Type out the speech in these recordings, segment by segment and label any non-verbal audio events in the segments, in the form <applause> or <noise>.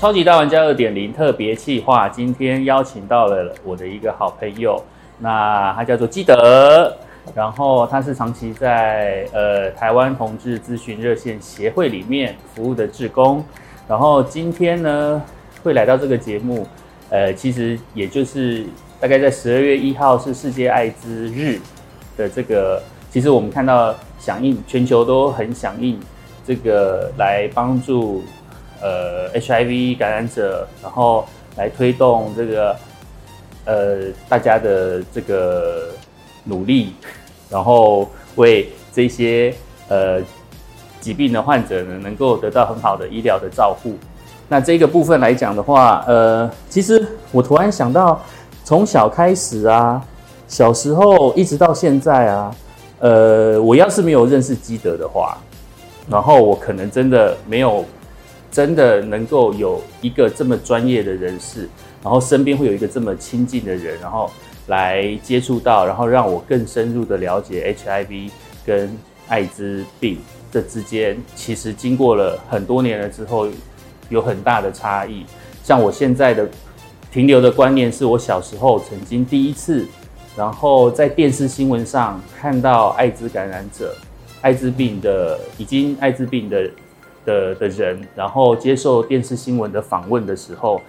超级大玩家二点零特别企划，今天邀请到了我的一个好朋友，那他叫做基德，然后他是长期在呃台湾同志咨询热线协会里面服务的志工，然后今天呢会来到这个节目，呃，其实也就是大概在十二月一号是世界艾滋日的这个，其实我们看到响应全球都很响应这个来帮助。呃，HIV 感染者，然后来推动这个呃大家的这个努力，然后为这些呃疾病的患者呢，能够得到很好的医疗的照护。那这个部分来讲的话，呃，其实我突然想到，从小开始啊，小时候一直到现在啊，呃，我要是没有认识基德的话，然后我可能真的没有。真的能够有一个这么专业的人士，然后身边会有一个这么亲近的人，然后来接触到，然后让我更深入的了解 HIV 跟艾滋病这之间，其实经过了很多年了之后，有很大的差异。像我现在的停留的观念，是我小时候曾经第一次，然后在电视新闻上看到艾滋感染者、艾滋病的已经艾滋病的。的的人，然后接受电视新闻的访问的时候，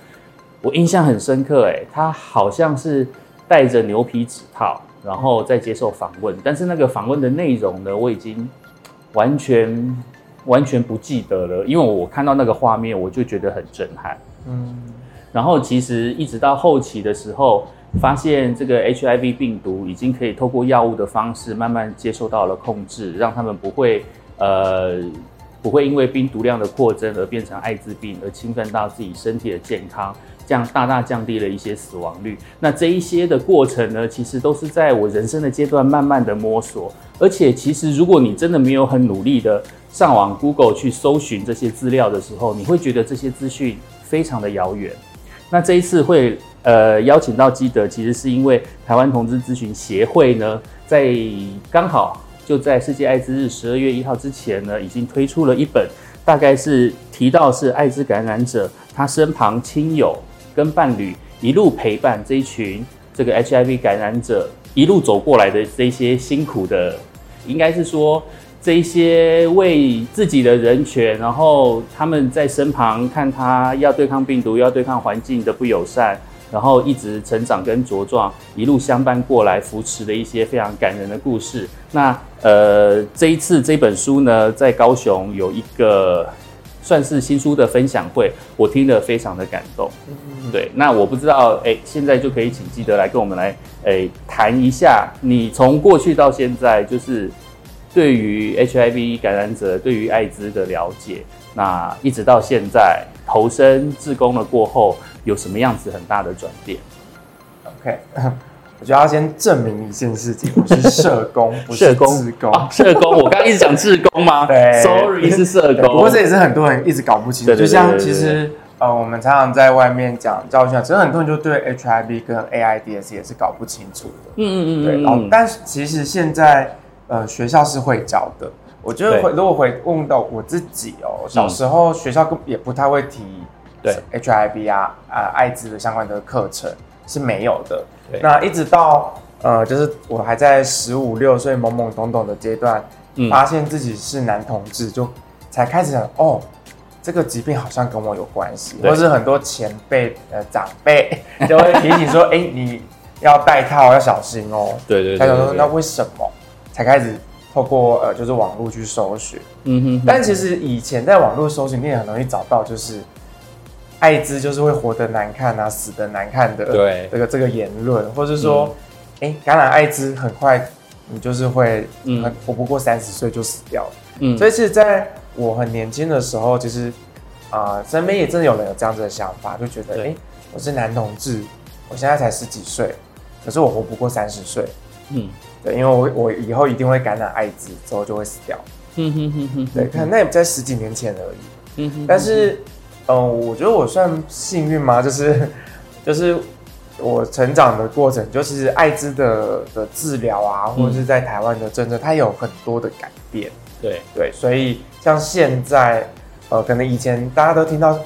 我印象很深刻。哎，他好像是戴着牛皮纸套，然后再接受访问。但是那个访问的内容呢，我已经完全完全不记得了，因为我看到那个画面，我就觉得很震撼。嗯，然后其实一直到后期的时候，发现这个 HIV 病毒已经可以透过药物的方式慢慢接受到了控制，让他们不会呃。不会因为病毒量的扩增而变成艾滋病，而侵犯到自己身体的健康，这样大大降低了一些死亡率。那这一些的过程呢，其实都是在我人生的阶段慢慢的摸索。而且，其实如果你真的没有很努力的上网 Google 去搜寻这些资料的时候，你会觉得这些资讯非常的遥远。那这一次会呃邀请到基德，其实是因为台湾同志咨询协会呢，在刚好。就在世界艾滋日十二月一号之前呢，已经推出了一本，大概是提到是艾滋感染者他身旁亲友跟伴侣一路陪伴这一群这个 HIV 感染者一路走过来的这些辛苦的，应该是说这一些为自己的人权，然后他们在身旁看他要对抗病毒，要对抗环境的不友善。然后一直成长跟茁壮，一路相伴过来，扶持的一些非常感人的故事。那呃，这一次这本书呢，在高雄有一个算是新书的分享会，我听得非常的感动。对，那我不知道，哎，现在就可以请记得来跟我们来，哎，谈一下你从过去到现在，就是对于 HIV 感染者，对于艾滋的了解，那一直到现在投身自工了过后。有什么样子很大的转变？OK，<laughs> 我觉得要先证明一件事情，我是社工，不是自工。社工，我刚刚一直讲自工吗？<laughs> 对，Sorry，是社工。不过这也是很多人一直搞不清楚。就像其实呃，我们常常在外面讲教训，其实很多人就对 HIV 跟 AIDS 也是搞不清楚的。嗯嗯嗯。对，然后但是其实现在呃学校是会教的。我觉得回如果回问到我自己哦，小时候学校也不太会提。对 HIV 啊，啊，艾滋的相关的课程是没有的。那一直到呃，就是我还在十五六岁懵懵懂懂的阶段，发现自己是男同志，就才开始想哦，这个疾病好像跟我有关系，或是很多前辈呃长辈 <laughs> 就会提醒说，哎，你要戴套要小心哦。对对。他就说，那为什么？才开始透过呃，就是网络去搜寻。嗯哼。但其实以前在网络搜寻，你也很容易找到，就是。艾滋就是会活得难看啊，死得难看的。对，这个这个言论，或者说，哎，感染艾滋很快，你就是会，嗯，活不过三十岁就死掉。嗯，所以是在我很年轻的时候，其实啊，身边也真的有人有这样子的想法，就觉得，哎，我是男同志，我现在才十几岁，可是我活不过三十岁。嗯，对，因为我我以后一定会感染艾滋，之后就会死掉。嗯哼哼哼，对，看那也在十几年前而已。嗯哼，但是。嗯，我觉得我算幸运吗？就是，就是我成长的过程，就是艾滋的的治疗啊，或者是在台湾的政策，它有很多的改变。对对，所以像现在，呃，可能以前大家都听到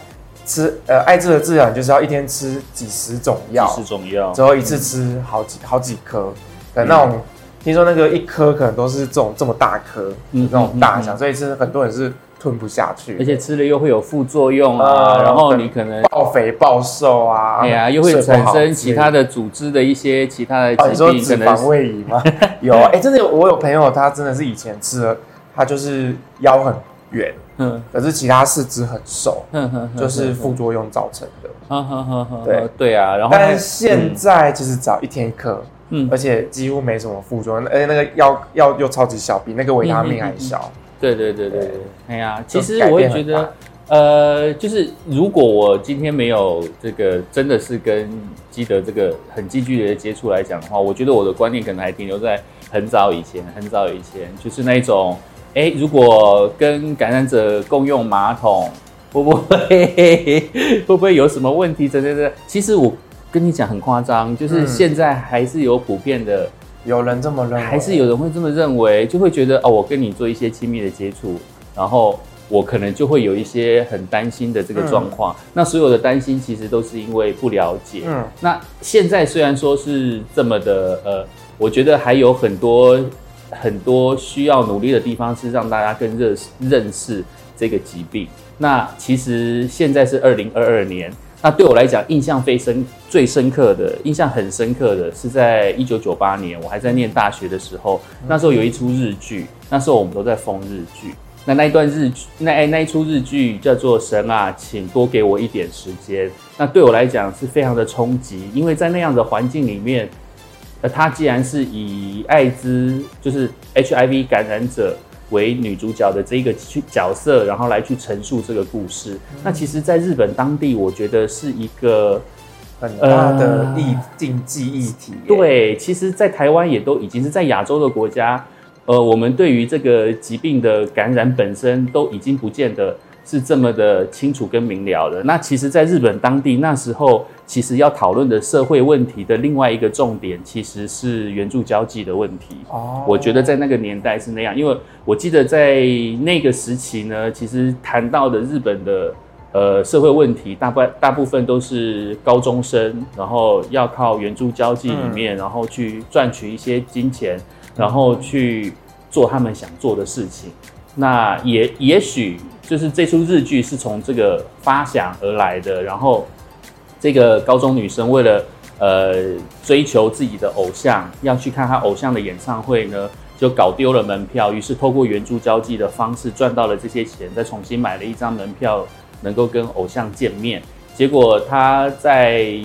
吃呃艾滋的治疗，就是要一天吃几十种药，几十种药，之后一次吃好几好几颗的那种。听说那个一颗可能都是这种这么大颗，嗯，这种大小，所以是很多人是吞不下去，而且吃了又会有副作用啊，然后你可能暴肥暴瘦啊，哎呀，又会产生其他的组织的一些其他的疾病，脂肪位移吗？<laughs> 有，哎，真的有，我有朋友，他真的是以前吃了，他就是腰很圆，嗯，可是其他四肢很瘦，就是副作用造成的，对。对啊，然后但是现在就是只要一天一颗。嗯，而且几乎没什么副作用，而且那个药药又超级小，比那个维他命还小。对对对对对，哎呀，其实我会觉得，呃，就是如果我今天没有这个，真的是跟基德这个很近距离的接触来讲的话，我觉得我的观念可能还停留在很早以前，很早以前，就是那种，哎，如果跟感染者共用马桶，会不会 <laughs> 会不会有什么问题？等等等，其实我。跟你讲很夸张，就是现在还是有普遍的有人这么认为，还是有人会这么认为，就会觉得哦，我跟你做一些亲密的接触，然后我可能就会有一些很担心的这个状况。那所有的担心其实都是因为不了解。嗯，那现在虽然说是这么的，呃，我觉得还有很多很多需要努力的地方，是让大家更认识认识这个疾病。那其实现在是二零二二年。那对我来讲，印象非深最深刻的印象很深刻的是在一九九八年，我还在念大学的时候，那时候有一出日剧，那时候我们都在封日剧。那那一段日剧，那那一出日剧叫做《神啊，请多给我一点时间》。那对我来讲是非常的冲击，因为在那样的环境里面，呃，他既然是以艾滋，就是 HIV 感染者。为女主角的这个去角色，然后来去陈述这个故事。那其实，在日本当地，我觉得是一个很大的议禁忌议题。对，其实，在台湾也都已经是在亚洲的国家，呃，我们对于这个疾病的感染本身都已经不见得。是这么的清楚跟明了的。那其实，在日本当地那时候，其实要讨论的社会问题的另外一个重点，其实是援助交际的问题。哦，我觉得在那个年代是那样，因为我记得在那个时期呢，其实谈到的日本的呃社会问题，大部大部分都是高中生，然后要靠援助交际里面，然后去赚取一些金钱，然后去做他们想做的事情。那也也许就是这出日剧是从这个发想而来的，然后这个高中女生为了呃追求自己的偶像，要去看她偶像的演唱会呢，就搞丢了门票，于是透过援助交际的方式赚到了这些钱，再重新买了一张门票，能够跟偶像见面。结果她在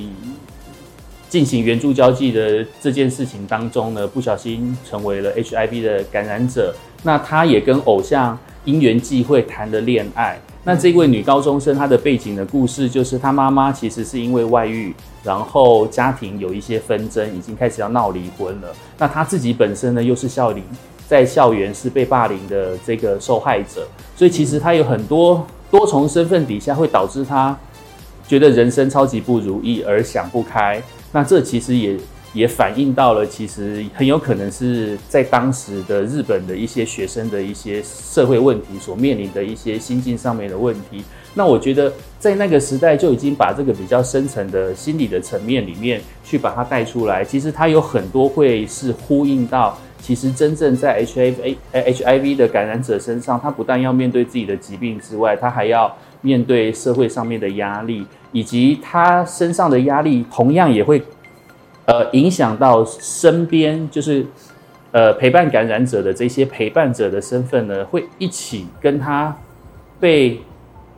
进行援助交际的这件事情当中呢，不小心成为了 HIV 的感染者。那她也跟偶像因缘际会谈了恋爱。那这位女高中生她的背景的故事，就是她妈妈其实是因为外遇，然后家庭有一些纷争，已经开始要闹离婚了。那她自己本身呢，又是校龄在校园是被霸凌的这个受害者，所以其实她有很多多重身份底下，会导致她觉得人生超级不如意而想不开。那这其实也。也反映到了，其实很有可能是在当时的日本的一些学生的一些社会问题所面临的一些心境上面的问题。那我觉得在那个时代就已经把这个比较深层的心理的层面里面去把它带出来。其实它有很多会是呼应到，其实真正在 HIV HIV 的感染者身上，他不但要面对自己的疾病之外，他还要面对社会上面的压力，以及他身上的压力同样也会。呃，影响到身边就是，呃，陪伴感染者的这些陪伴者的身份呢，会一起跟他被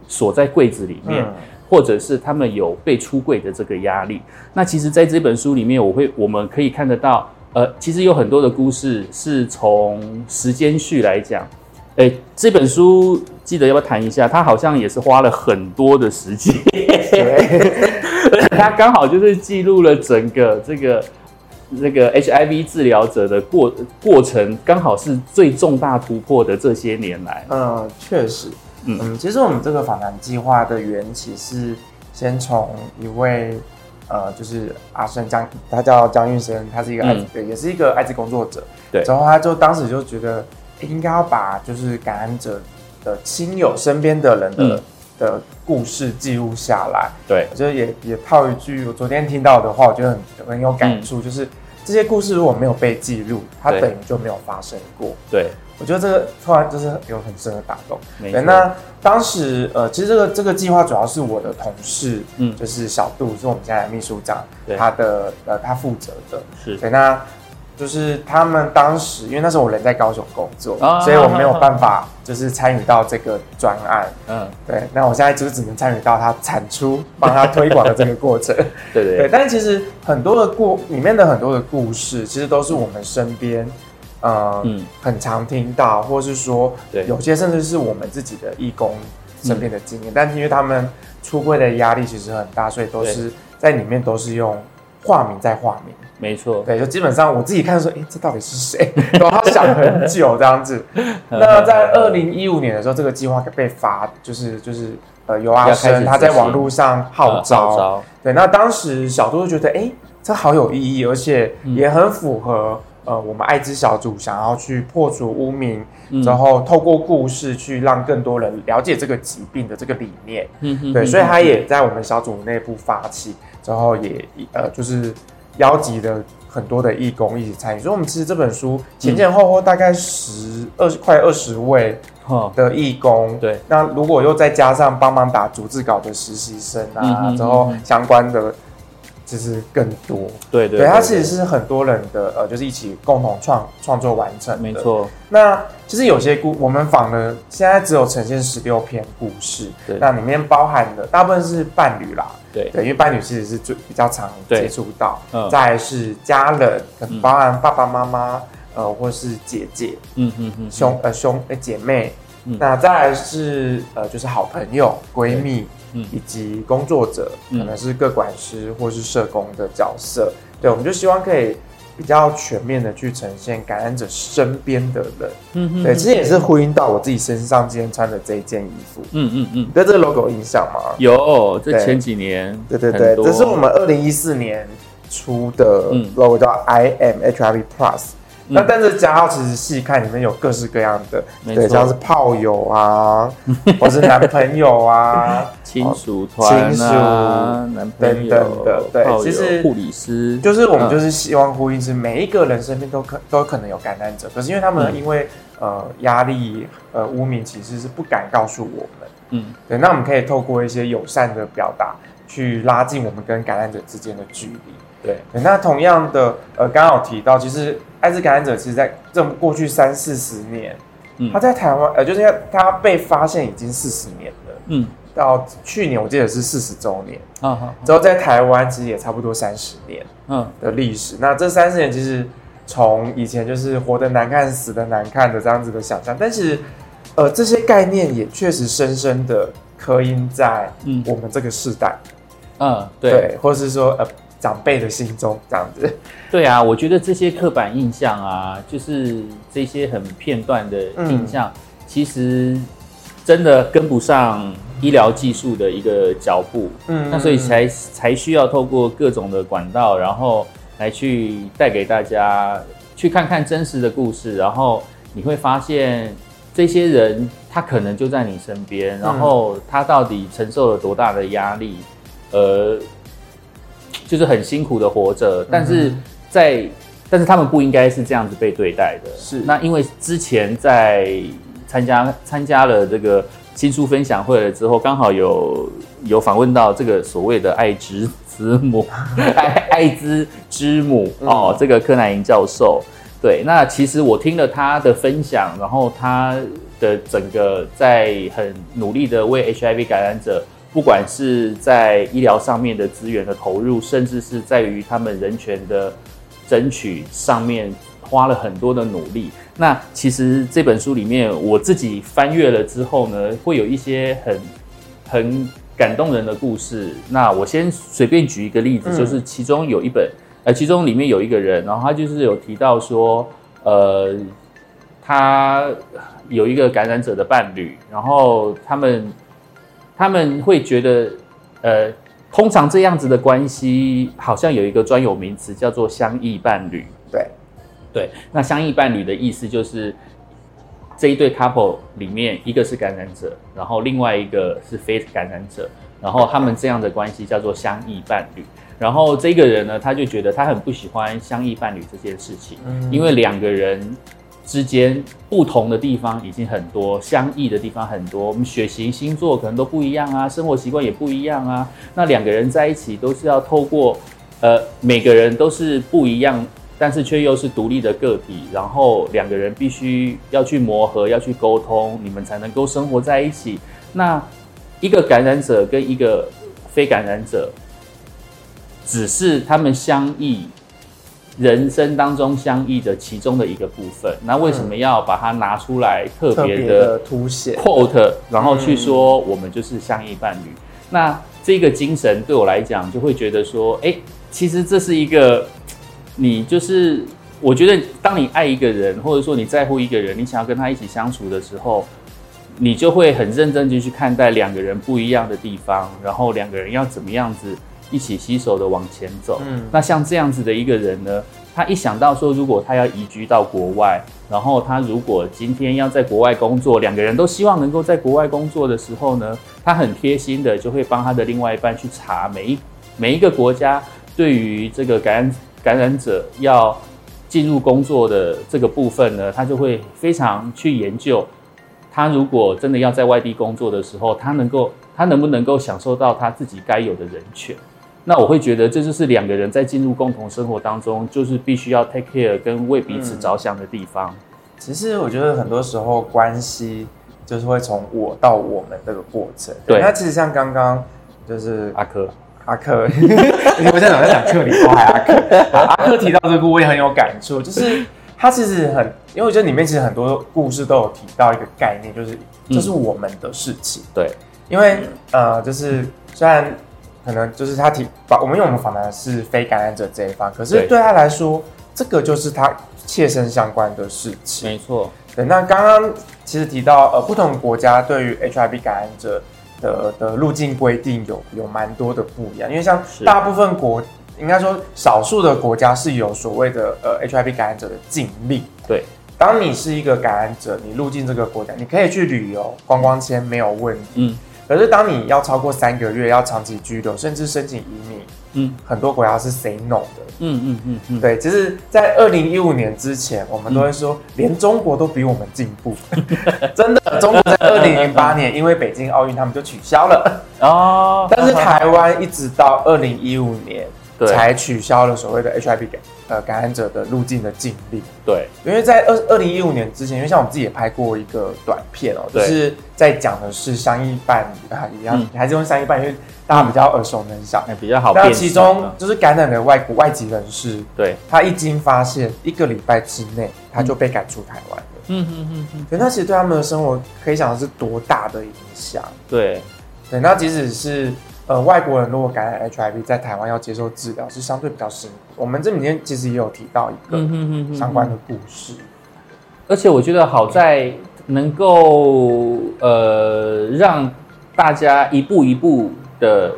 锁在柜子里面，或者是他们有被出柜的这个压力。那其实，在这本书里面，我会我们可以看得到，呃，其实有很多的故事是从时间序来讲。哎，这本书记得要不要谈一下？他好像也是花了很多的时间。<laughs> 他刚好就是记录了整个这个这个 HIV 治疗者的过过程，刚好是最重大突破的这些年来。嗯，确实，嗯，其实我们这个访谈计划的缘起是先从一位呃，就是阿生江，他叫江玉生，他是一个艾对，也是一个艾滋工作者。对，然后他就当时就觉得应该要把就是感染者的亲友身边的人的。的故事记录下来。对，我觉得也也套一句我昨天听到的话，我觉得很很有感触，就是这些故事如果没有被记录，它等于就没有发生过。对。我觉得这个突然就是有很深的打动。对，那当时呃，其实这个这个计划主要是我的同事，嗯，就是小杜，是我们家的秘书长，他的呃他负责的。是。对，那就是他们当时，因为那时候我人在高雄工作，所以我没有办法就是参与到这个专案。嗯。对，那我现在就是只能参与到他产出、帮他推广的这个过程。<laughs> 对对。对，但其实很多的故里面的很多的故事，其实都是我们身边。嗯，很常听到，或是说，对，有些甚至是我们自己的义工身边的经验，但是因为他们出柜的压力其实很大，所以都是在里面都是用化名在化名。没错，对，就基本上我自己看说，哎，这到底是谁？<laughs> 然后他想很久这样子。<laughs> 那在二零一五年的时候，这个计划被发，就是就是呃，尤阿生他在网络上号召，对，那当时小杜就觉得，哎，这好有意义，而且也很符合。呃，我们艾滋小组想要去破除污名，然后透过故事去让更多人了解这个疾病的这个理念。嗯对，所以他也在我们小组内部发起，之后也呃就是邀集了很多的义工一起参与。所以，我们其实这本书前前后后大概十二十快二十位的义工。对，那如果又再加上帮忙打逐字稿的实习生啊，之后相关的。其实更多，对对，对它其实是很多人的呃，就是一起共同创创作完成的。没错。那其实有些故我们访了，现在只有呈现十六篇故事，对，那里面包含的大部分是伴侣啦，对。对，因为伴侣其实是最比较常接触到，嗯，再是家人，可能包含爸爸妈妈，呃，或是姐姐，嗯嗯嗯，兄呃兄呃姐妹，那再来是呃就是好朋友闺蜜。以及工作者可能是各管师或是社工的角色，对，我们就希望可以比较全面的去呈现感染者身边的人，嗯对，其实也是呼应到我自己身上今天穿的这一件衣服，嗯嗯嗯，对这个 logo 印象吗？有，这前几年，对对对，这是我们二零一四年出的 logo，叫 I am HRV Plus。那但是加号其实细看里面有各式各样的，对，像是炮友啊，<laughs> 或是男朋友啊，亲属团啊，男朋友的，对，其实护理师，就是我们就是希望呼应是每一个人身边都可都可能有感染者，可是因为他们因为呃压力呃污名，其实是不敢告诉我们，嗯，对，那我们可以透过一些友善的表达，去拉近我们跟感染者之间的距离。对，那同样的，呃，刚好提到，其实艾滋感染者，其实在这过去三四十年，嗯，他在台湾，呃，就是他被发现已经四十年了，嗯，到去年我记得是四十周年，啊哈，之后在台湾其实也差不多三十年，嗯。的历史。那这三十年其实从以前就是活得难看、死的难看的这样子的想象，但是，呃，这些概念也确实深深的刻印在我们这个世代，嗯，对，或者是说，呃。长辈的心中这样子，对啊，我觉得这些刻板印象啊，就是这些很片段的印象，其实真的跟不上医疗技术的一个脚步。嗯，那所以才才需要透过各种的管道，然后来去带给大家去看看真实的故事，然后你会发现这些人他可能就在你身边，然后他到底承受了多大的压力，呃。就是很辛苦的活着，但是在，但是他们不应该是这样子被对待的。是，那因为之前在参加参加了这个新书分享会了之后，刚好有有访问到这个所谓的爱之之母，<laughs> 爱爱之之母哦，这个柯南莹教授。对，那其实我听了他的分享，然后他的整个在很努力的为 HIV 感染者。不管是在医疗上面的资源的投入，甚至是在于他们人权的争取上面，花了很多的努力。那其实这本书里面，我自己翻阅了之后呢，会有一些很很感动人的故事。那我先随便举一个例子，就是其中有一本，呃，其中里面有一个人，然后他就是有提到说，呃，他有一个感染者的伴侣，然后他们。他们会觉得，呃，通常这样子的关系好像有一个专有名词叫做相异伴侣。对，对。那相异伴侣的意思就是，这一对 couple 里面，一个是感染者，然后另外一个是非感染者，然后他们这样的关系叫做相异伴侣。然后这个人呢，他就觉得他很不喜欢相异伴侣这件事情，因为两个人之间不同的地方已经很多，相异的地方很多。我们血型、星座可能都不一样啊，生活习惯也不一样啊。那两个人在一起都是要透过，呃，每个人都是不一样。但是却又是独立的个体，然后两个人必须要去磨合，要去沟通，你们才能够生活在一起。那一个感染者跟一个非感染者，只是他们相异人生当中相异的其中的一个部分。那为什么要把它拿出来特别的凸显 quote，然后去说我们就是相异伴侣？那这个精神对我来讲，就会觉得说，哎，其实这是一个。你就是，我觉得，当你爱一个人，或者说你在乎一个人，你想要跟他一起相处的时候，你就会很认真的去看待两个人不一样的地方，然后两个人要怎么样子一起携手的往前走。嗯，那像这样子的一个人呢，他一想到说，如果他要移居到国外，然后他如果今天要在国外工作，两个人都希望能够在国外工作的时候呢，他很贴心的就会帮他的另外一半去查每一每一个国家对于这个感染。感染者要进入工作的这个部分呢，他就会非常去研究，他如果真的要在外地工作的时候，他能够他能不能够享受到他自己该有的人权？那我会觉得这就是两个人在进入共同生活当中，就是必须要 take care 跟为彼此着想的地方。其实我觉得很多时候关系就是会从我到我们这个过程。对，那其实像刚刚就是阿珂。阿克，我现在老在讲克里夫还阿克。阿克提到这个，我也很有感触，就是他其实很，因为我觉得里面其实很多故事都有提到一个概念，就是这是我们的事情。对，因为呃，就是虽然可能就是他提把我们因为我们访谈的是非感染者这一方，可是对他来说，这个就是他切身相关的事情。没错。对，那刚刚其实提到呃，不同国家对于 HIV 感染者。的的路径规定有有蛮多的不一样，因为像大部分国，应该说少数的国家是有所谓的呃 HIV 感染者的禁令。对，当你是一个感染者，你入境这个国家，你可以去旅游，观光签没有问题。嗯。可是当你要超过三个月，要长期居留，甚至申请移民，嗯，很多国家是 say no 的。嗯嗯嗯嗯。对，其实，在二零一五年之前，我们都会说，连中国都比我们进步。<laughs> 真的，中国在二零零八年因为北京奥运，他们就取消了。哦。但是台湾一直到二零一五年。才取消了所谓的 HIV 感呃感染者的入境的禁令。对，因为在二二零一五年之前，因为像我们自己也拍过一个短片哦，就是在讲的是相依伴侣啊，一样还是用相依伴，因为大家比较耳熟能详，比较好。那其中就是感染的外国外籍人士，对，他一经发现，一个礼拜之内他就被赶出台湾了。嗯嗯嗯嗯，那其实对他们的生活可以想的是多大的影响。对，对，那即使是。呃，外国人如果感染 HIV 在台湾要接受治疗是相对比较辛苦。我们这里面其实也有提到一个相关的故事，而且我觉得好在能够呃让大家一步一步的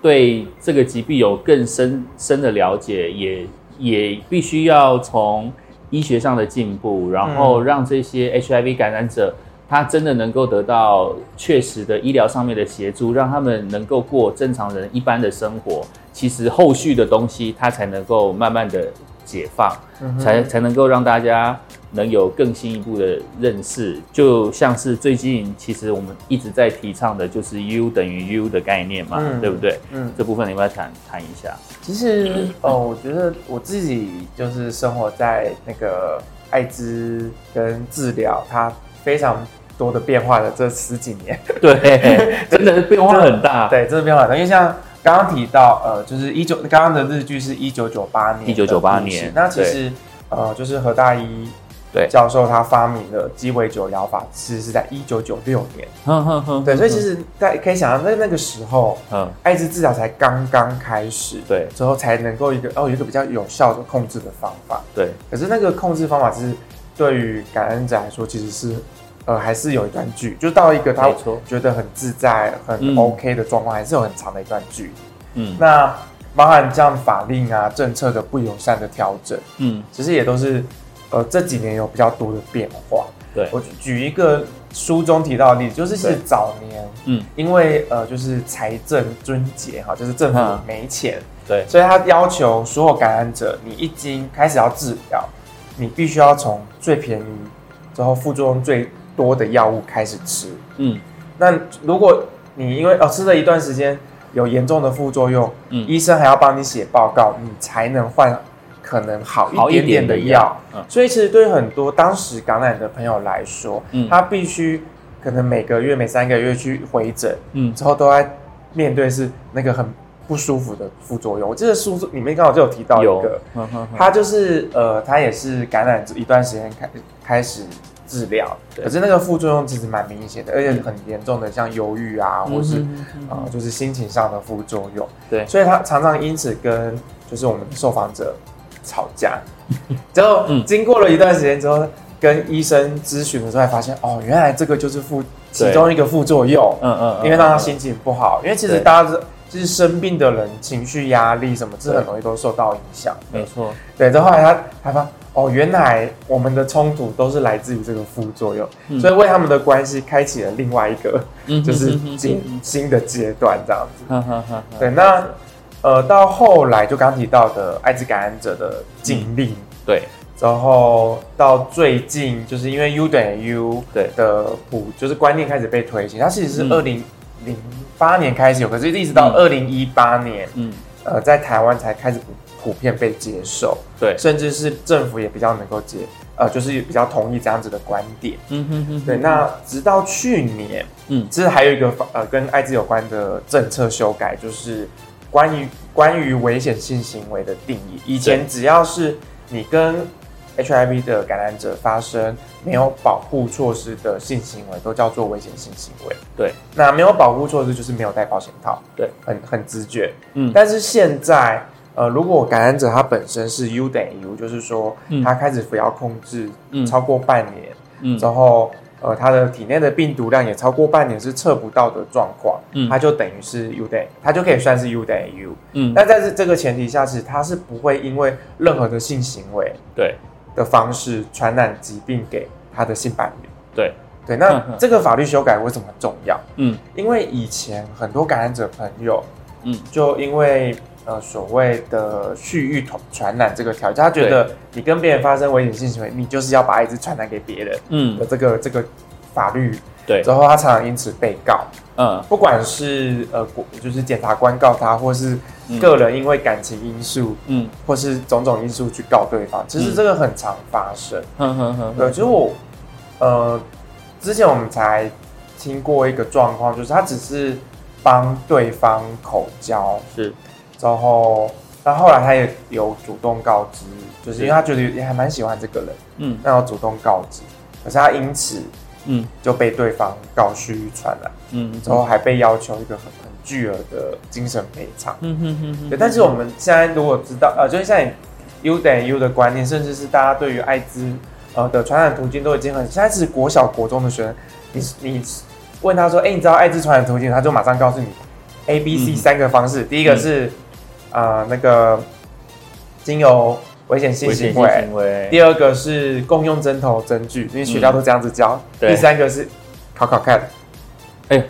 对这个疾病有更深深的了解，也也必须要从医学上的进步，然后让这些 HIV 感染者。他真的能够得到确实的医疗上面的协助，让他们能够过正常人一般的生活。其实后续的东西，他才能够慢慢的解放，才才能够让大家能有更新一步的认识。就像是最近，其实我们一直在提倡的，就是 U 等于 U 的概念嘛，对不对？嗯，这部分你不要谈谈一下。其实，哦，我觉得我自己就是生活在那个艾滋跟治疗，它非常。多的变化的这十几年，<laughs> <laughs> 对，真的是变化很大。对，真的变化很大。因为像刚刚提到，呃，就是一九刚刚的日剧是一九九八年，一九九八年。那其实，呃，就是何大一对教授他发明的鸡尾酒疗法，其实是在一九九六年。哼哼哼。对，所以其实大家可以想象，在那个时候，嗯，艾滋治疗才刚刚开始，对，之后才能够一个哦，有一个比较有效的控制的方法。对。可是那个控制方法，其实对于感恩者来说，其实是。呃，还是有一段距，就到一个他觉得很自在、很 OK 的状况，还是有很长的一段距离。嗯，那包含这样法令啊、政策的不友善的调整，嗯，其实也都是呃这几年有比较多的变化。对。我举一个书中提到的例子，就是是早年，嗯，因为呃就是财政尊节哈，就是政府没钱，对，所以他要求所有感染者，你一经开始要治疗，你必须要从最便宜之后副作用最多的药物开始吃，嗯，那如果你因为哦吃了一段时间有严重的副作用，嗯，医生还要帮你写报告，你才能换。可能好一点点的药，所以其实对很多当时感染的朋友来说，他必须可能每个月、每三个月去回诊，嗯，之后都在面对是那个很不舒服的副作用。我记得书里面刚好就有提到一个，他就是呃，他也是感染一段时间开开始治疗，可是那个副作用其实蛮明显的，而且很严重的，像忧郁啊，或是啊，就是心情上的副作用。对，所以他常常因此跟就是我们的受访者。吵架，<laughs> 之后经过了一段时间之后，跟医生咨询的时候，才发现哦，原来这个就是副其中一个副作用。嗯嗯，因为让他心情不好，因为其实大家是就是生病的人，情绪压力什么，这很容易都受到影响。没错，对。之后来他他发哦，原来我们的冲突都是来自于这个副作用，所以为他们的关系开启了另外一个就是新新的阶段，这样子。对，那。呃，到后来就刚提到的艾滋感染者的禁令，对，然后到最近就是因为 U 等于 U 对。的普就是观念开始被推行，它其实是二零零八年开始有，可是一直到二零一八年，嗯，呃，在台湾才开始普普遍被接受，对，甚至是政府也比较能够接，呃，就是比较同意这样子的观点，嗯哼哼，对，那直到去年，嗯，其实还有一个呃跟艾滋有关的政策修改，就是。关于关于危险性行为的定义，以前只要是你跟 HIV 的感染者发生没有保护措施的性行为，都叫做危险性行为。对，那没有保护措施就是没有戴保险套。对，很很直觉。嗯，但是现在，呃，如果感染者他本身是 U 等于 U，就是说他开始服药控制超过半年，嗯，之后。呃，他的体内的病毒量也超过半年是测不到的状况，嗯，他就等于是 U day，他就可以算是 U day U，嗯，但在这这个前提下，是他是不会因为任何的性行为对。的方式传染疾病给他的性伴侣，对。对，那这个法律修改为什么重要？嗯，因为以前很多感染者朋友，嗯，就因为。呃，所谓的蓄意传传染这个条件，他觉得你跟别人发生危险性行为，你就是要把艾滋传染给别人，嗯，的这个这个法律，对，之后他常常因此被告，嗯，不管是呃，就是检察官告他，或是个人因为感情因素，嗯，或是种种因素去告对方，其实这个很常发生，哼哼哼，对，就是我，呃，之前我们才听过一个状况，就是他只是帮对方口交，是。然后，但后来他也有主动告知，就是因为他觉得也还蛮喜欢这个人，嗯，那要主动告知，可是他因此，嗯，就被对方告虚传染，嗯，之后还被要求一个很很巨额的精神赔偿，嗯哼哼，对。但是我们现在如果知道，呃，就是现在 U 等于 U 的观念，甚至是大家对于艾滋呃的传染途径都已经很，现在是国小国中的学生，你你问他说，哎，你知道艾滋传染途径，他就马上告诉你 A、B、C 三个方式，第一个是。啊，那个精油危险性行为，第二个是共用针头针具，因为学校都这样子教。第三个是考考看。哎，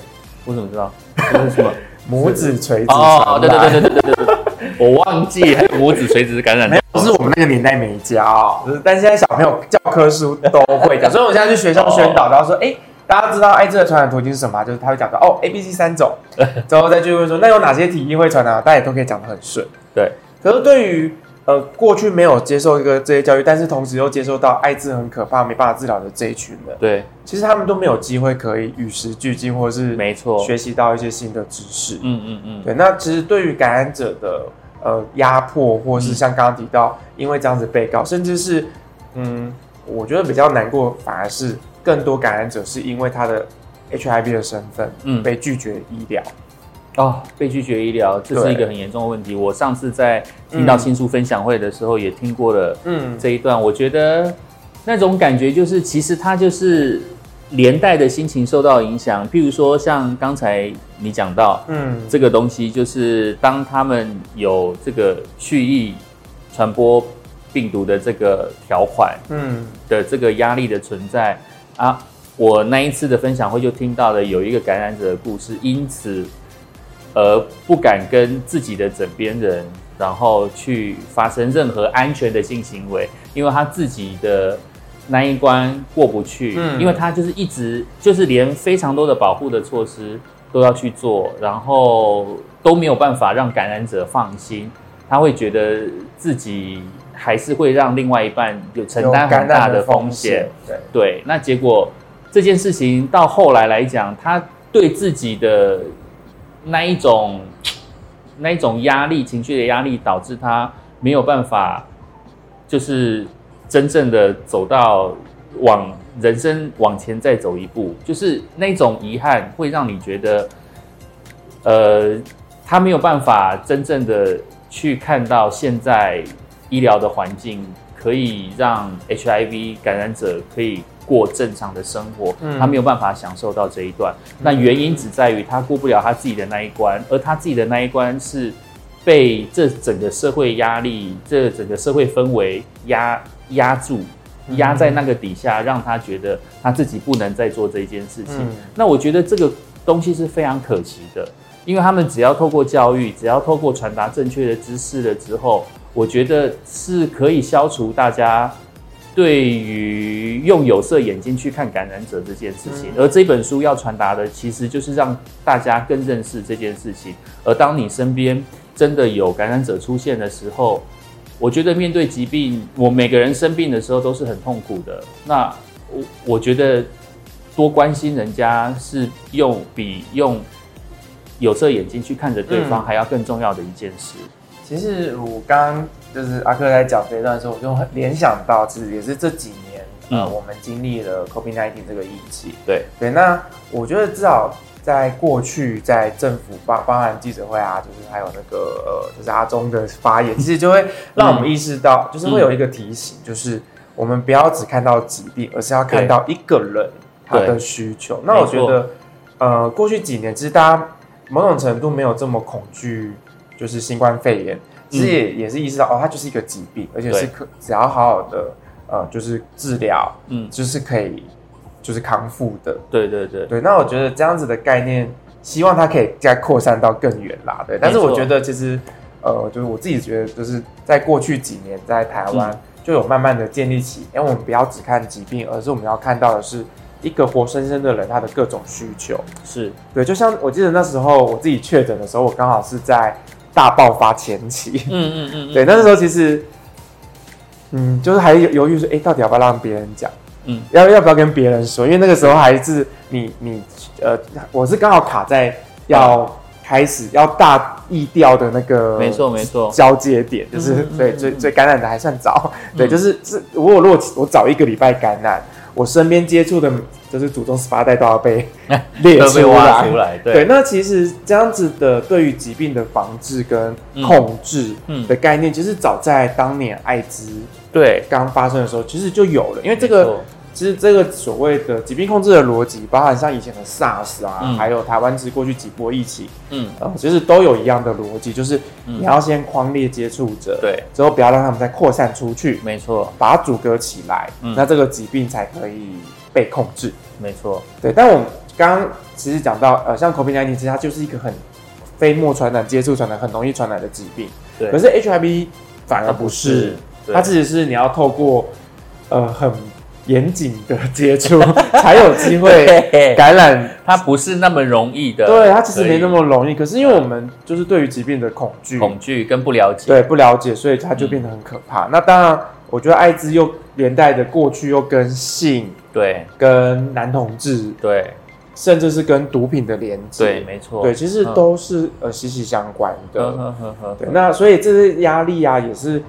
我怎么知道？这是什么？<laughs> 拇指垂直哦，对对对对对对对我忘记还有拇指垂直感染。不是我们那个年代没教，但现在小朋友教科书都会讲，<laughs> 所以我现在去学校宣导，然后说，哎。大家知道艾滋的传染途径是什么？就是他会讲到哦，A、B、C 三种，<laughs> 之后再去问说那有哪些体液会传染？大家也都可以讲得很顺。对，可是对于呃过去没有接受一个这些教育，但是同时又接受到艾滋很可怕、没办法治疗的这一群人，对，其实他们都没有机会可以与时俱进，或者是没错学习到一些新的知识。嗯嗯嗯，对。那其实对于感染者的呃压迫，或是像刚刚提到，因为这样子被告，甚至是嗯，我觉得比较难过，反而是。更多感染者是因为他的 HIV 的身份，嗯，被拒绝医疗，哦，被拒绝医疗，这是一个很严重的问题。我上次在听到新书分享会的时候，也听过了，嗯，这一段，我觉得那种感觉就是，其实他就是连带的心情受到影响。譬如说，像刚才你讲到，嗯，这个东西就是当他们有这个蓄意传播病毒的这个条款，嗯，的这个压力的存在啊。我那一次的分享会就听到了有一个感染者的故事，因此而不敢跟自己的枕边人，然后去发生任何安全的性行为，因为他自己的那一关过不去，因为他就是一直就是连非常多的保护的措施都要去做，然后都没有办法让感染者放心，他会觉得自己还是会让另外一半有承担很大的风险，对对，那结果。这件事情到后来来讲，他对自己的那一种那一种压力、情绪的压力，导致他没有办法，就是真正的走到往人生往前再走一步。就是那种遗憾，会让你觉得，呃，他没有办法真正的去看到现在医疗的环境可以让 HIV 感染者可以。过正常的生活，他没有办法享受到这一段。那原因只在于他过不了他自己的那一关，而他自己的那一关是被这整个社会压力、这整个社会氛围压压住，压在那个底下，让他觉得他自己不能再做这件事情。那我觉得这个东西是非常可惜的，因为他们只要透过教育，只要透过传达正确的知识了之后，我觉得是可以消除大家。对于用有色眼睛去看感染者这件事情，而这本书要传达的，其实就是让大家更认识这件事情。而当你身边真的有感染者出现的时候，我觉得面对疾病，我每个人生病的时候都是很痛苦的。那我我觉得多关心人家，是用比用有色眼睛去看着对方还要更重要的一件事。其实我刚就是阿克在讲这一段的时候，我就联想到，其实也是这几年，呃，我们经历了 COVID-19 这个疫情。对对，那我觉得至少在过去，在政府包包含记者会啊，就是还有那个呃，就是阿中的发言，<laughs> 其实就会让我们意识到，就是会有一个提醒，就是我们不要只看到疾病，而是要看到一个人他的需求。那我觉得，呃，过去几年其实大家某种程度没有这么恐惧。就是新冠肺炎，其实也也是意识到哦，它就是一个疾病，而且是可只要好好的呃，就是治疗，嗯，就是可以就是康复的。对对对对。那我觉得这样子的概念，希望它可以再扩散到更远啦。对，但是我觉得其实呃，就是我自己觉得，就是在过去几年，在台湾就有慢慢的建立起，因为我们不要只看疾病，而是我们要看到的是一个活生生的人他的各种需求。是对，就像我记得那时候我自己确诊的时候，我刚好是在。大爆发前期，嗯嗯嗯，<laughs> 对，那时候其实，嗯，就是还犹豫说，哎，到底要不要让别人讲？嗯，要要不要跟别人说？因为那个时候还是你你呃，我是刚好卡在要开始要大意调的那个，没错没错，交接点就是对最最感染的还算早，对，就是是如果如果我早一个礼拜感染，我身边接触的。就是祖宗十八代都要被 <laughs> 列出来，对，那其实这样子的对于疾病的防治跟控制的概念，其实早在当年艾滋对。刚发生的时候，其实就有了，因为这个。其实这个所谓的疾病控制的逻辑，包含像以前的 SARS 啊，还有台湾其实过去几波疫情，嗯，呃，其实都有一样的逻辑，就是你要先框列接触者，对，之后不要让他们再扩散出去，没错，把它阻隔起来，那这个疾病才可以被控制，没错，对。但我们刚刚其实讲到，呃，像 COVID-19，其实它就是一个很飞沫传染、接触传染、很容易传染的疾病，对。可是 HIV 反而不是，它其实是你要透过，呃，很严谨的接触 <laughs> 才有机会感染，它不是那么容易的。对，它其实没那么容易。可是因为我们就是对于疾病的恐惧、恐惧跟不了解，对不了解，所以它就变得很可怕。那当然，我觉得艾滋又连带的过去又跟性，对，跟男同志，对，甚至是跟毒品的连接，对，没错，对，其实都是呃息息相关的。对，那所以这些压力啊，也是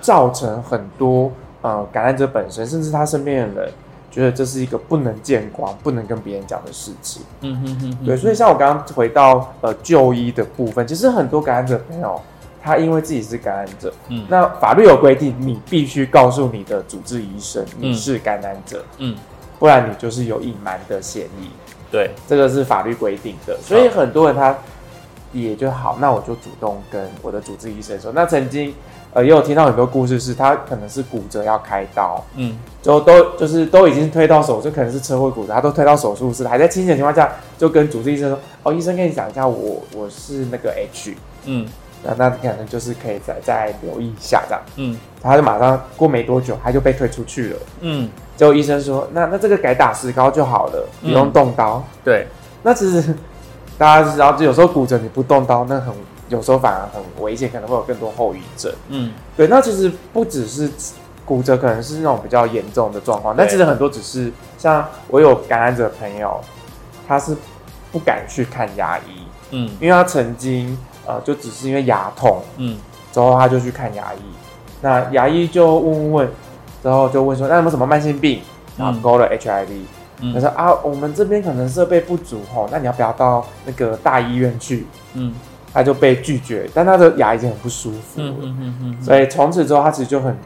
造成很多。呃，感染者本身，甚至他身边的人，觉得这是一个不能见光、不能跟别人讲的事情。嗯哼哼，对，所以像我刚刚回到呃就医的部分，其实很多感染者朋友，他因为自己是感染者，嗯，那法律有规定，你必须告诉你的主治医生你是感染者，嗯，不然你就是有隐瞒的嫌疑。对，这个是法律规定的，所以很多人他也就好，那我就主动跟我的主治医生说，那曾经。呃，也有听到很多故事，是他可能是骨折要开刀，嗯，就都就是都已经推到手，就可能是车祸骨折，他都推到手术室，还在清醒的情况下，就跟主治医生说：“哦，医生跟你讲一下，我我是那个 H，嗯，那那可能就是可以再再留意一下这样，嗯，他就马上过没多久，他就被推出去了，嗯，结果医生说：那那这个改打石膏就好了，不用动刀，对，那其实大家知道，就有时候骨折你不动刀，那很。有时候反而很危险，可能会有更多后遗症。嗯，对。那其实不只是骨折，可能是那种比较严重的状况。但其实很多只是像我有感染者朋友，他是不敢去看牙医。嗯，因为他曾经呃，就只是因为牙痛。嗯，之后他就去看牙医。那牙医就问问问，之后就问说：“那有没有什么慢性病？”然后勾了 HIV。他说：“啊，我们这边可能设备不足吼，那你要不要到那个大医院去？”嗯。他就被拒绝，但他的牙已经很不舒服了，所以从此之后他其实就很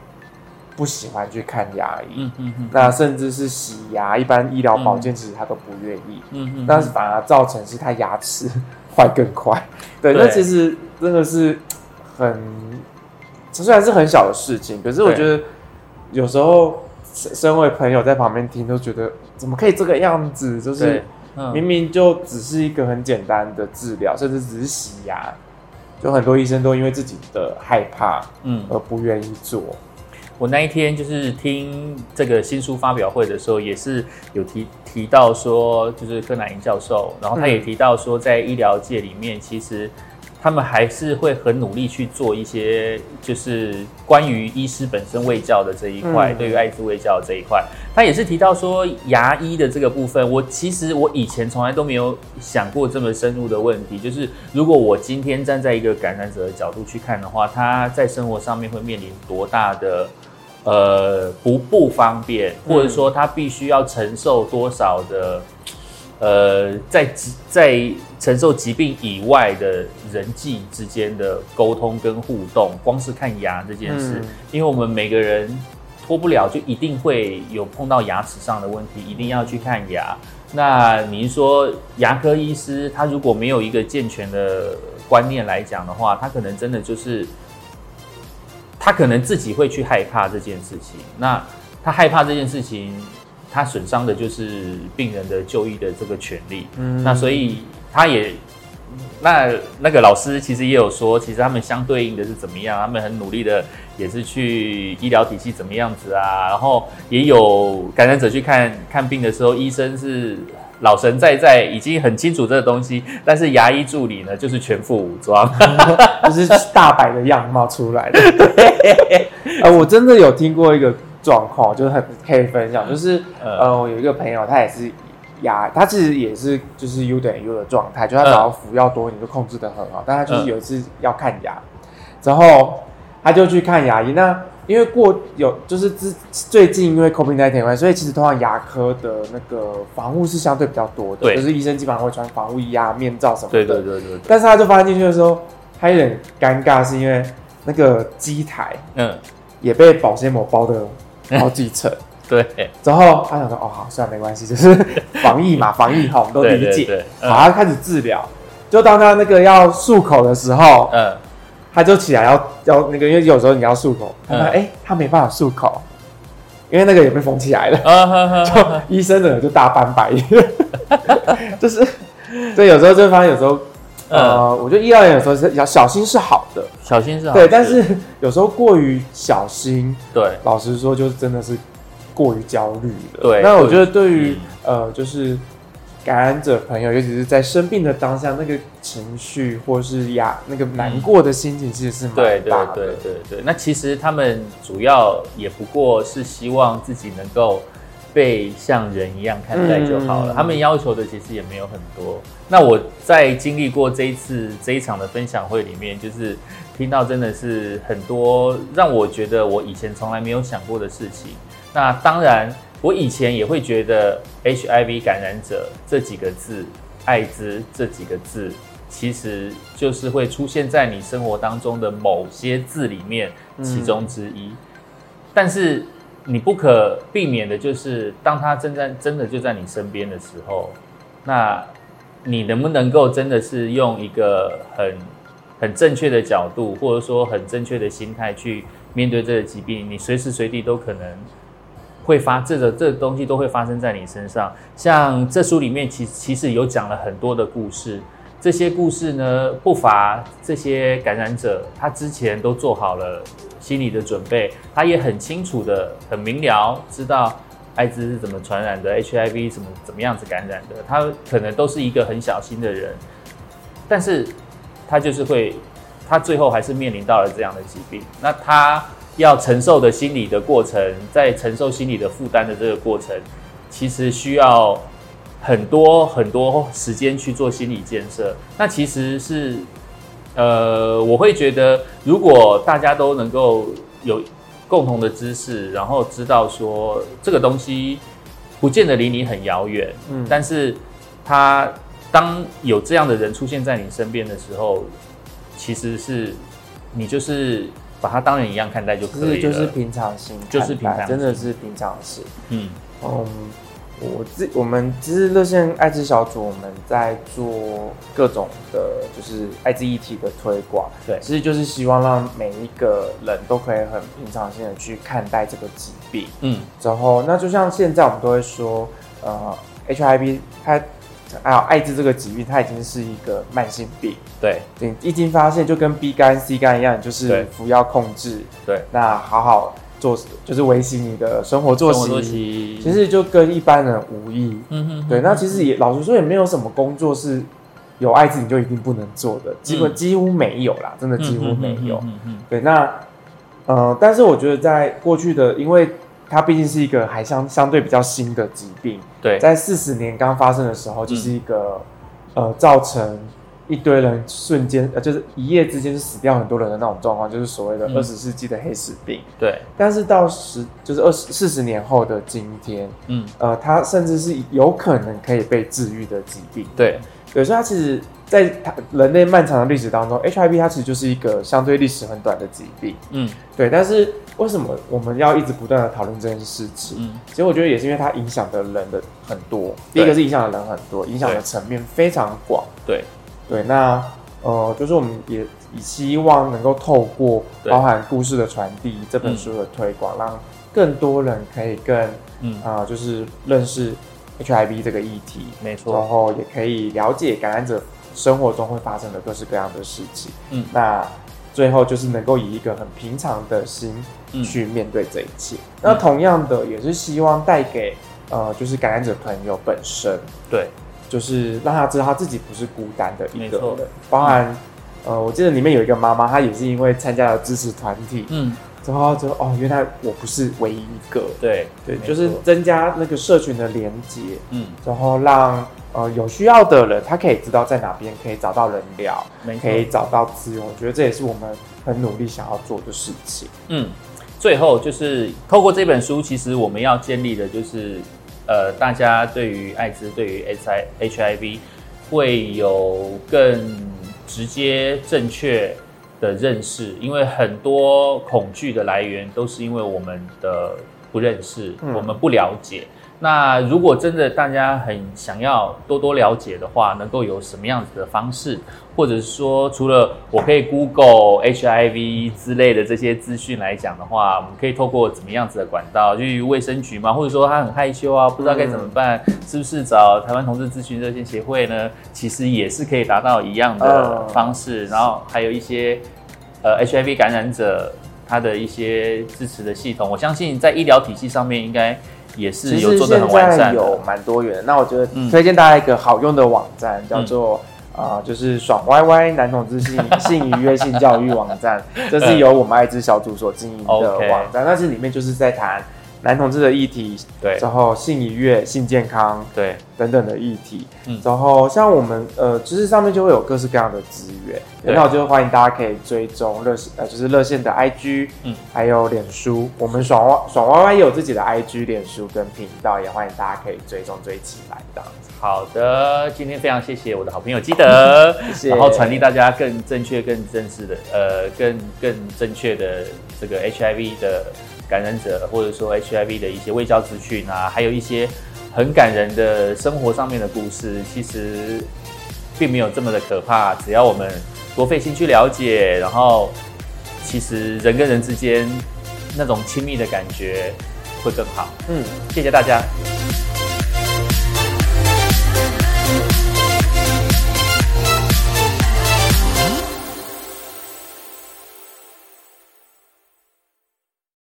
不喜欢去看牙医。那甚至是洗牙，一般医疗保健其实他都不愿意。嗯但是反而造成是他牙齿坏更快。<laughs> 对，那其实真的是很，虽然是很小的事情，可是我觉得有时候身为朋友在旁边听，都觉得怎么可以这个样子，就是。明明就只是一个很简单的治疗，甚至只是洗牙，就很多医生都因为自己的害怕，嗯，而不愿意做。我那一天就是听这个新书发表会的时候，也是有提提到说，就是柯南英教授，然后他也提到说，在医疗界里面，其实。他们还是会很努力去做一些，就是关于医师本身卫教的这一块，对于艾滋卫教这一块，他也是提到说牙医的这个部分。我其实我以前从来都没有想过这么深入的问题，就是如果我今天站在一个感染者的角度去看的话，他在生活上面会面临多大的呃不不方便，或者说他必须要承受多少的。呃，在在承受疾病以外的人际之间的沟通跟互动，光是看牙这件事，因为我们每个人脱不了，就一定会有碰到牙齿上的问题，一定要去看牙。那您说牙科医师他如果没有一个健全的观念来讲的话，他可能真的就是他可能自己会去害怕这件事情。那他害怕这件事情。他损伤的就是病人的就医的这个权利，嗯，那所以他也，那那个老师其实也有说，其实他们相对应的是怎么样？他们很努力的也是去医疗体系怎么样子啊？然后也有感染者去看看病的时候，医生是老神在在，已经很清楚这个东西，但是牙医助理呢，就是全副武装，<laughs> 就是大白的样貌出来的。<laughs> 呃，我真的有听过一个。状况就是很可以分享，就是呃，我有一个朋友，他也是牙，他其实也是就是 U 等于 U 的状态，就他只要服药多，你就控制的很好。但他就是有一次要看牙，然后他就去看牙医。那因为过有就是之最近因为 COVID 那天所以其实通常牙科的那个防护是相对比较多的，就是医生基本上会穿防护衣啊、面罩什么的。对对对对。但是他就发现进去的时候，他有点尴尬，是因为那个机台嗯也被保鲜膜包的。好几层，<laughs> 对。之后他想说：“哦，好，算了，没关系，就是 <laughs> 防疫嘛，防疫哈，我们都理解。”好，他开始治疗。就当他那个要漱口的时候，嗯，他就起来要要那个，因为有时候你要漱口，他哎，他没办法漱口，因为那个也被封起来了。就医生呢就大翻白眼，<laughs> 就是，对有时候就发现有时候。呃，我觉得医疗人有时候是要小心是好的，小心是好对，但是 <laughs> 有时候过于小心，对，老实说，就是真的是过于焦虑了。对，那我觉得对于呃，就是感染者朋友，尤其是在生病的当下，那个情绪或是压那个难过的心情，其实是蛮大的。对对对对，那其实他们主要也不过是希望自己能够。被像人一样看待就好了。他们要求的其实也没有很多。那我在经历过这一次这一场的分享会里面，就是听到真的是很多让我觉得我以前从来没有想过的事情。那当然，我以前也会觉得 HIV 感染者这几个字、艾滋这几个字，其实就是会出现在你生活当中的某些字里面其中之一。但是。你不可避免的就是，当他真在真的就在你身边的时候，那你能不能够真的是用一个很很正确的角度，或者说很正确的心态去面对这个疾病，你随时随地都可能会发这个这东西都会发生在你身上。像这书里面其其实有讲了很多的故事，这些故事呢不乏这些感染者，他之前都做好了心理的准备，他也很清楚的、很明了知道艾滋是怎么传染的，HIV 怎么怎么样子感染的，他可能都是一个很小心的人，但是。他就是会，他最后还是面临到了这样的疾病。那他要承受的心理的过程，在承受心理的负担的这个过程，其实需要很多很多时间去做心理建设。那其实是，呃，我会觉得，如果大家都能够有共同的知识，然后知道说这个东西不见得离你很遥远，嗯，但是他。当有这样的人出现在你身边的时候，其实是你就是把他当人一样看待就可以了，就是平常心，就是平常，真的是平常事。嗯嗯，我自我们其实热线艾滋小组，我们在做各种的，就是艾滋议题的推广。对，其实就是希望让每一个人都可以很平常心的去看待这个疾病。嗯，然后那就像现在我们都会说，呃，HIV 它。还有艾滋这个疾病，它已经是一个慢性病。对，你一经发现，就跟 B 肝、C 肝一样，就是服药控制。对，那好好做，就是维系你的生活作息。其实就跟一般人无异。嗯哼。对，那其实也老实说，也没有什么工作是有艾滋你就一定不能做的，基本几乎没有啦，真的几乎没有。嗯嗯。对，那呃，但是我觉得在过去的，因为。它毕竟是一个还相相对比较新的疾病，对，在四十年刚发生的时候，就是一个呃造成一堆人瞬间呃就是一夜之间就死掉很多人的那种状况，就是所谓的二十世纪的黑死病。对，但是到十就是二十四十年后的今天，嗯呃，它甚至是有可能可以被治愈的疾病。对，有时候它其实。在它人类漫长的历史当中，HIV 它其实就是一个相对历史很短的疾病。嗯，对。但是为什么我们要一直不断的讨论这件事情？嗯，其实我觉得也是因为它影响的人的很多。第一个是影响的人很多，影响的层面非常广。对，对。那呃，就是我们也以希望能够透过包含故事的传递、这本书的推广，让更多人可以更嗯啊，就是认识 HIV 这个议题。没错。然后也可以了解感染者。生活中会发生的各式各样的事情，嗯，那最后就是能够以一个很平常的心去面对这一切。那同样的，也是希望带给呃，就是感染者朋友本身，对，就是让他知道他自己不是孤单的一个人。包含呃，我记得里面有一个妈妈，她也是因为参加了支持团体，嗯，之后就哦，原来我不是唯一一个，对对，就是增加那个社群的连接，嗯，然后让。呃，有需要的人，他可以知道在哪边可以找到人聊，可以找到资源。我觉得这也是我们很努力想要做的事情。嗯，最后就是透过这本书，其实我们要建立的就是，呃，大家对于艾滋、对于 H I H I V 会有更直接、正确的认识，因为很多恐惧的来源都是因为我们的不认识，我们不了解。那如果真的大家很想要多多了解的话，能够有什么样子的方式，或者是说，除了我可以 Google HIV 之类的这些资讯来讲的话，我们可以透过怎么样子的管道，去卫生局嘛，或者说他很害羞啊，不知道该怎么办，是不是找台湾同志咨询热线协会呢？其实也是可以达到一样的方式。然后还有一些呃 HIV 感染者他的一些支持的系统，我相信在医疗体系上面应该。也是有做的很完善，有蛮多元。那我觉得推荐大家一个好用的网站，叫做啊，就是爽歪歪男同志性 <laughs> 性愉悦性教育网站，这是由我们爱滋小组所经营的网站。但是里面就是在谈。男同志的议题，对，然后性愉悦、性健康，对，等等的议题，嗯，然后像我们呃，其实上面就会有各式各样的资源，那我就欢迎大家可以追踪热线，呃，就是热线的 IG，嗯，还有脸书，我们爽歪爽歪歪也有自己的 IG、脸书跟频道，也欢迎大家可以追踪追起来这样子。好的，今天非常谢谢我的好朋友基德，<laughs> 谢谢，然后传递大家更正确、更正式的，呃，更更正确的这个 HIV 的。感染者或者说 HIV 的一些未教资讯啊，还有一些很感人的生活上面的故事，其实并没有这么的可怕。只要我们多费心去了解，然后其实人跟人之间那种亲密的感觉会更好。嗯，谢谢大家。